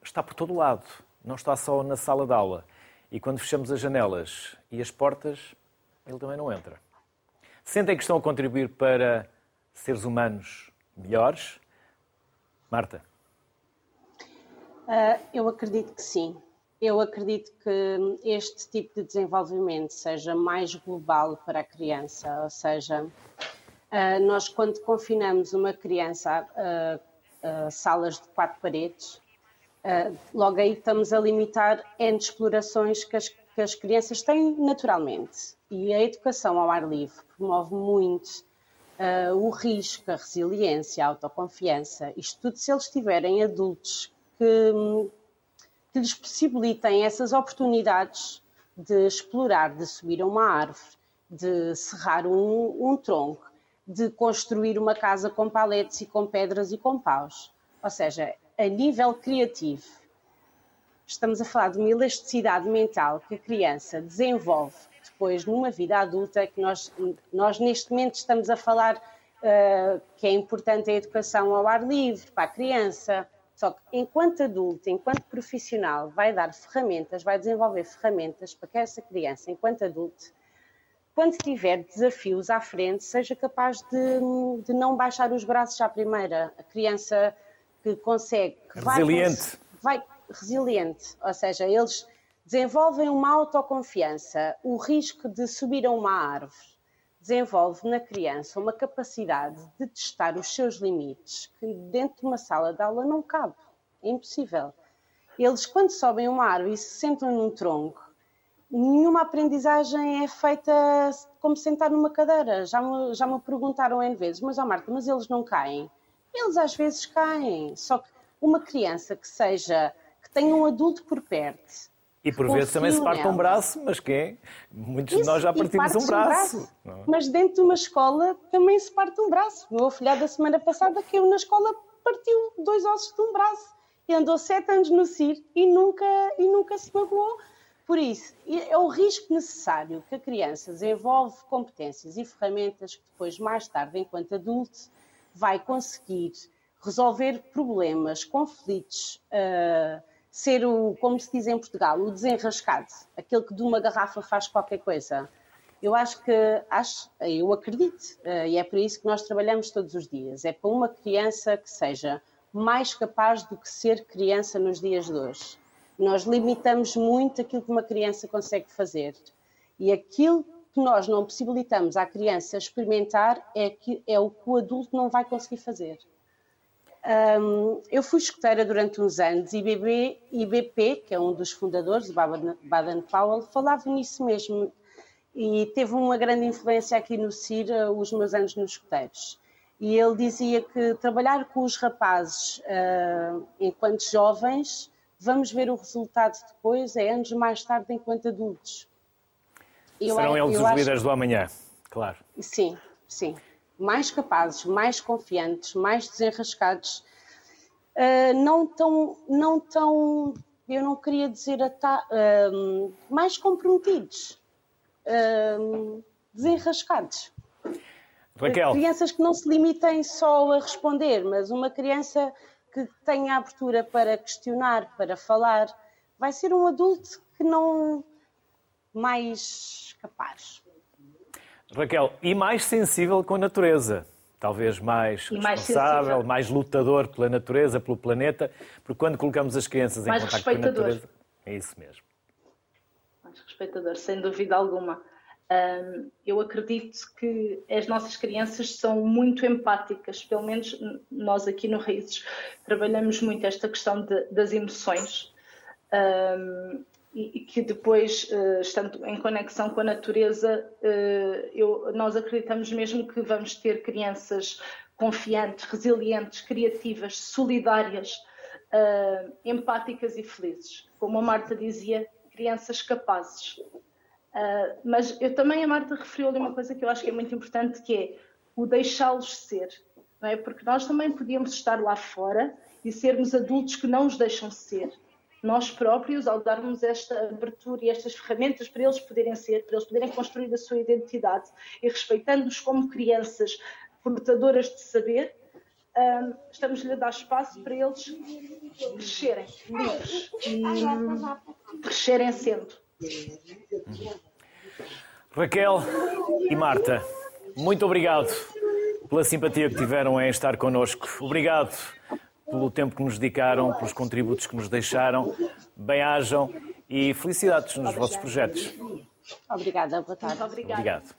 está por todo lado, não está só na sala de aula. E quando fechamos as janelas e as portas, ele também não entra. Sentem que estão a contribuir para seres humanos melhores? Marta? Uh, eu acredito que sim. Eu acredito que este tipo de desenvolvimento seja mais global para a criança, ou seja, eh, nós quando confinamos uma criança a, salas de quatro paredes, eh, logo aí estamos a limitar N explorações que as, que as crianças têm naturalmente. E a educação ao ar livre promove muito uh, o risco, a resiliência, a autoconfiança, isto tudo se eles tiverem adultos que, que lhes possibilitem essas oportunidades de explorar, de subir a uma árvore, de serrar um, um tronco, de construir uma casa com paletes e com pedras e com paus. Ou seja, a nível criativo, estamos a falar de uma elasticidade mental que a criança desenvolve depois numa vida adulta, que nós, nós neste momento estamos a falar uh, que é importante a educação ao ar livre para a criança, só que enquanto adulto, enquanto profissional, vai dar ferramentas, vai desenvolver ferramentas para que essa criança, enquanto adulto, quando tiver desafios à frente, seja capaz de, de não baixar os braços à primeira. A criança que consegue. Que resiliente. Vai, vai, resiliente. Ou seja, eles desenvolvem uma autoconfiança. O risco de subir a uma árvore desenvolve na criança uma capacidade de testar os seus limites que dentro de uma sala de aula não cabe. É impossível. Eles, quando sobem uma árvore e se sentam num tronco, nenhuma aprendizagem é feita como sentar numa cadeira. Já me, já me perguntaram N vezes, mas, ó oh Marta, mas eles não caem? Eles às vezes caem. Só que uma criança que seja, que tenha um adulto por perto, e por vezes também se parte um braço, mas quem? Muitos Isso, de nós já partimos um braço. Um braço. É? Mas dentro de uma escola também se parte um braço. O meu afilhado da semana passada caiu na escola, partiu dois ossos de um braço. E andou sete anos no CIR e nunca, e nunca se magoou. Por isso, é o risco necessário que a criança desenvolve competências e ferramentas que depois, mais tarde, enquanto adulto, vai conseguir resolver problemas, conflitos, uh, ser o, como se diz em Portugal, o desenrascado, aquele que de uma garrafa faz qualquer coisa. Eu acho que, acho, eu acredito, uh, e é por isso que nós trabalhamos todos os dias, é para uma criança que seja mais capaz do que ser criança nos dias de hoje. Nós limitamos muito aquilo que uma criança consegue fazer. E aquilo que nós não possibilitamos à criança experimentar é, que, é o que o adulto não vai conseguir fazer. Um, eu fui escuteira durante uns anos e BB, IBP, que é um dos fundadores, Baden-Powell, falava nisso mesmo e teve uma grande influência aqui no CIR os meus anos nos escuteiros. E ele dizia que trabalhar com os rapazes uh, enquanto jovens, vamos ver o resultado depois, é anos mais tarde, enquanto adultos. Eu, Serão eles os líderes acho... do amanhã, claro. Sim, sim mais capazes, mais confiantes, mais desenrascados, uh, não tão, não tão, eu não queria dizer uh, mais comprometidos, uh, desenrascados. Raquel. Crianças que não se limitem só a responder, mas uma criança que tenha abertura para questionar, para falar, vai ser um adulto que não mais capaz. Raquel, e mais sensível com a natureza. Talvez mais mais responsável, sensível. mais lutador pela natureza, pelo planeta, porque quando colocamos as crianças em contato com a natureza. É isso mesmo. Mais respeitador, sem dúvida alguma. eu acredito que as nossas crianças são muito empáticas, pelo menos nós aqui no Raízes trabalhamos muito esta questão de, das emoções e, que depois, uh, estando em conexão com a natureza, uh, eu, nós acreditamos mesmo que vamos ter crianças confiantes, resilientes, criativas, solidárias, uh, empáticas e felizes. Como a Marta dizia, crianças capazes. mas eu também, a Marta referiu ali uma coisa que eu acho que é muito importante, que é o deixá-los ser. Não é? Porque nós também podíamos estar lá fora e sermos adultos que não os deixam ser nós próprios, ao darmos esta abertura e estas ferramentas para eles poderem ser, para eles poderem construir a sua identidade e respeitando-os como crianças portadoras de saber, um, estamos-lhe a dar espaço para eles crescerem livres e crescerem sendo. Raquel e Marta, muito obrigado pela simpatia que tiveram em estar connosco. Obrigado pelo tempo que nos dedicaram, pelos contributos que nos deixaram. Bem-ajam e felicidades nos vossos projetos. Obrigada, boa tarde. Obrigado.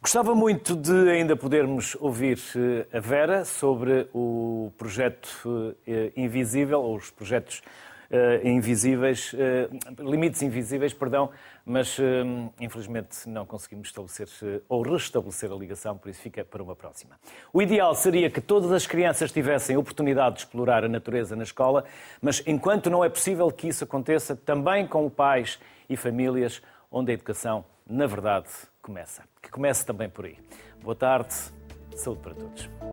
Gostava muito de ainda podermos ouvir eh, a Vera sobre o projeto eh, Invisível, ou os projetos invisíveis, uh, limites invisíveis, perdão, mas uh, infelizmente não conseguimos estabelecer ou restabelecer a ligação, por isso fica para uma próxima. O ideal seria que todas as crianças tivessem oportunidade de explorar a natureza na escola, mas enquanto não é possível que isso aconteça, também com pais e famílias onde a educação, na verdade, começa. Que comece também por aí. Boa tarde, saúde para todos.